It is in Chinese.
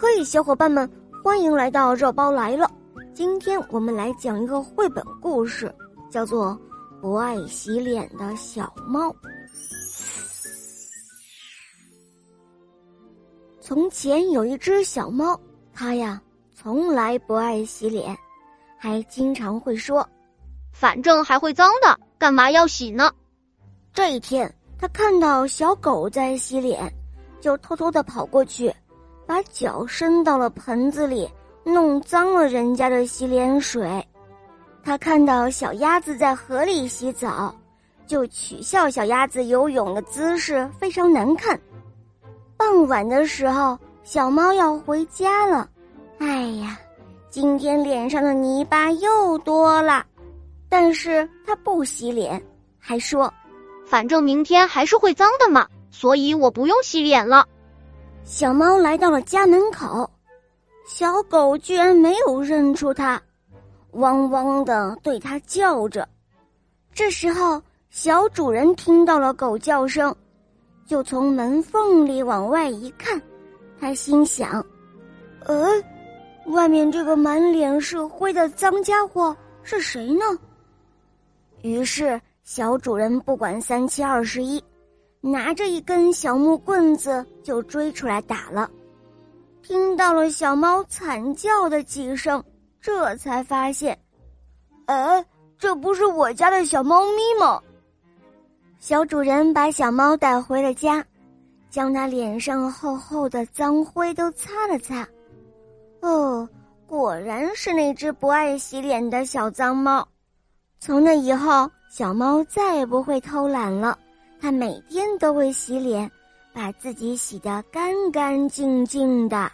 嘿，小伙伴们，欢迎来到肉包来了。今天我们来讲一个绘本故事，叫做《不爱洗脸的小猫》。从前有一只小猫，它呀从来不爱洗脸，还经常会说：“反正还会脏的，干嘛要洗呢？”这一天，它看到小狗在洗脸，就偷偷的跑过去。把脚伸到了盆子里，弄脏了人家的洗脸水。他看到小鸭子在河里洗澡，就取笑小鸭子游泳的姿势非常难看。傍晚的时候，小猫要回家了。哎呀，今天脸上的泥巴又多了。但是它不洗脸，还说：“反正明天还是会脏的嘛，所以我不用洗脸了。”小猫来到了家门口，小狗居然没有认出它，汪汪的对它叫着。这时候，小主人听到了狗叫声，就从门缝里往外一看，他心想：“呃，外面这个满脸是灰的脏家伙是谁呢？”于是，小主人不管三七二十一。拿着一根小木棍子就追出来打了，听到了小猫惨叫的几声，这才发现，哎，这不是我家的小猫咪吗？小主人把小猫带回了家，将它脸上厚厚的脏灰都擦了擦。哦，果然是那只不爱洗脸的小脏猫。从那以后，小猫再也不会偷懒了。他每天都会洗脸，把自己洗得干干净净的。